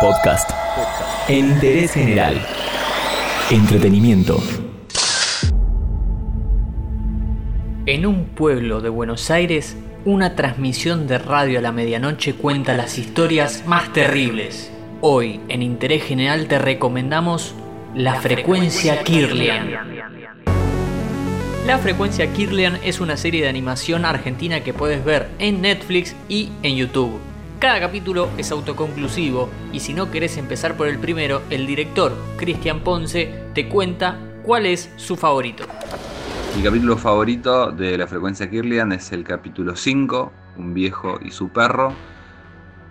Podcast. Interés general. Entretenimiento. En un pueblo de Buenos Aires, una transmisión de radio a la medianoche cuenta las historias más terribles. Hoy, en Interés General, te recomendamos La Frecuencia Kirlian. La Frecuencia Kirlian es una serie de animación argentina que puedes ver en Netflix y en YouTube. Cada capítulo es autoconclusivo y si no querés empezar por el primero, el director, Cristian Ponce, te cuenta cuál es su favorito. Mi capítulo favorito de la frecuencia Kirlian es el capítulo 5, Un viejo y su perro,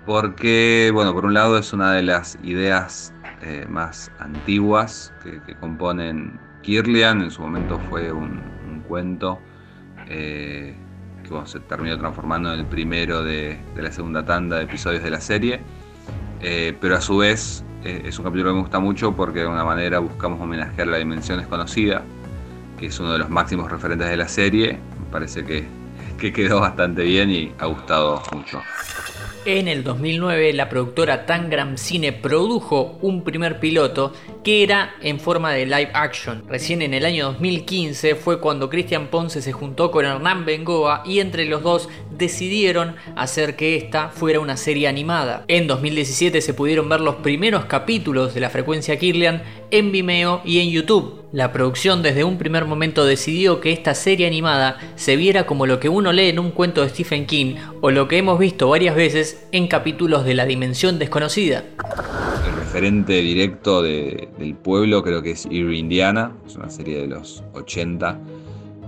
porque, bueno, por un lado es una de las ideas eh, más antiguas que, componen Kirlian, en su momento fue un, cuento eh, que se terminó transformando en el primero de, la segunda tanda de episodios de la serie, eh, pero a su vez es un capítulo que me gusta mucho porque de alguna manera buscamos homenajear la dimensión desconocida, que es uno de los máximos referentes de la serie, me parece que, que quedó bastante bien y ha gustado mucho. En el 2009 la productora Tangram Cine produjo un primer piloto que era en forma de live action. Recién en el año 2015 fue cuando Cristian Ponce se juntó con Hernán Bengoa y entre los dos decidieron hacer que esta fuera una serie animada. En 2017 se pudieron ver los primeros capítulos de la frecuencia Kirlian en Vimeo y en YouTube. La producción desde un primer momento decidió que esta serie animada se viera como lo que uno lee en un cuento de Stephen King o lo que hemos visto varias veces en capítulos de La Dimensión Desconocida. El referente directo del pueblo creo que es Erie Indiana, es una serie de los 80,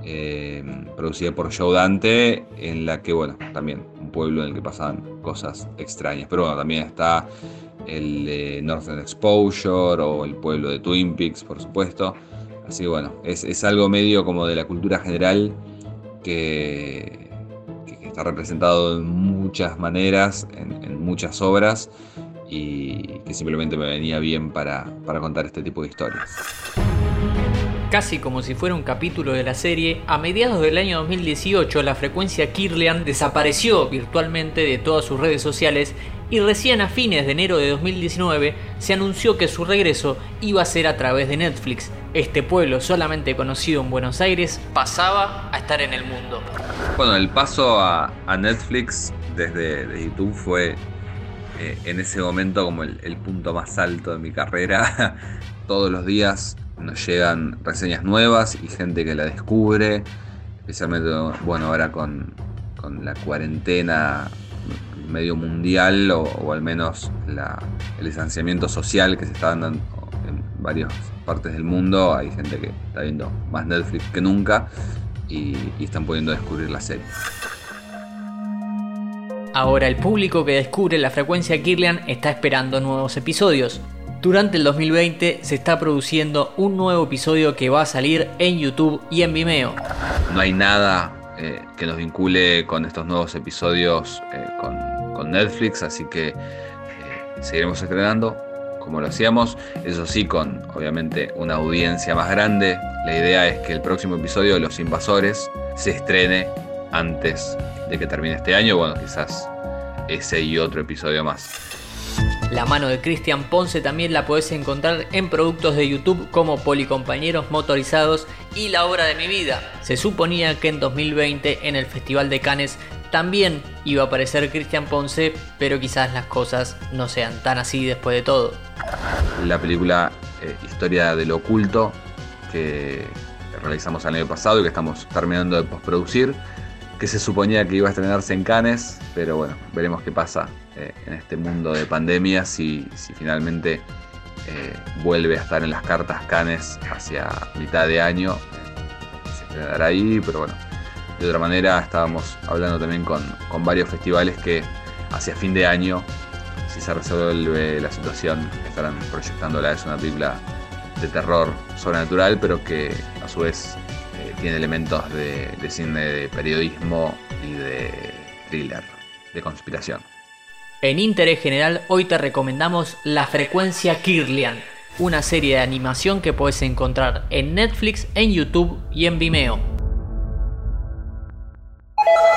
eh, producida por Joe Dante, en la que, bueno, también un pueblo en el que pasaban cosas extrañas. Pero bueno, también está el de Northern Exposure o el pueblo de Twin Peaks, por supuesto. Así que bueno, es, algo medio como de la cultura general que, está representado en muchas maneras, en, muchas obras y que simplemente me venía bien para, para contar este tipo de historias. Casi como si fuera un capítulo de la serie, a mediados del año 2018 la frecuencia Kirlian desapareció virtualmente de todas sus redes sociales y recién a fines de enero de 2019 se anunció que su regreso iba a ser a través de Netflix. Este pueblo solamente conocido en Buenos Aires pasaba a estar en el mundo. Bueno, el paso a, Netflix desde YouTube fue eh, en ese momento como el, punto más alto de mi carrera. Todos los días nos llegan reseñas nuevas y gente que la descubre, especialmente bueno ahora con, la cuarentena medio mundial o, al menos el distanciamiento social que se está dando en, varias partes del mundo, hay gente que está viendo más Netflix que nunca y, y están pudiendo descubrir la serie. Ahora el público que descubre la frecuencia Kirlian está esperando nuevos episodios. Durante el 2020 se está produciendo un nuevo episodio que va a salir en YouTube y en Vimeo. No hay nada eh, que nos vincule con estos nuevos episodios eh, con, Netflix, así que eh, seguiremos estrenando como lo hacíamos, eso sí con obviamente una audiencia más grande. La idea es que el próximo episodio de Los Invasores se estrene antes de que termine este año, bueno, quizás ese y otro episodio más. La mano de Cristian Ponce también la podés encontrar en productos de YouTube como Policompañeros Motorizados y La Hora de mi Vida. Se suponía que en 2020 en el Festival de Cannes también iba a aparecer Cristian Ponce, pero quizás las cosas no sean tan así después de todo. La película eh, Historia del Oculto que realizamos el año pasado y que estamos terminando de postproducir que se suponía que iba a estrenarse en Cannes, pero bueno, veremos qué pasa eh, en este mundo de pandemia si, si finalmente eh, vuelve a estar en las cartas Cannes hacia mitad de año. se estrenará ahí, pero bueno, de otra manera estábamos hablando también con, con varios festivales que hacia fin de año, si se resuelve la situación, estarán proyectándola. Es una película de terror sobrenatural, pero que a su vez tiene elementos de, cine de periodismo y de thriller, de conspiración. En interés general, hoy te recomendamos La Frecuencia Kirlian, una serie de animación que puedes encontrar en Netflix, en YouTube y en Vimeo.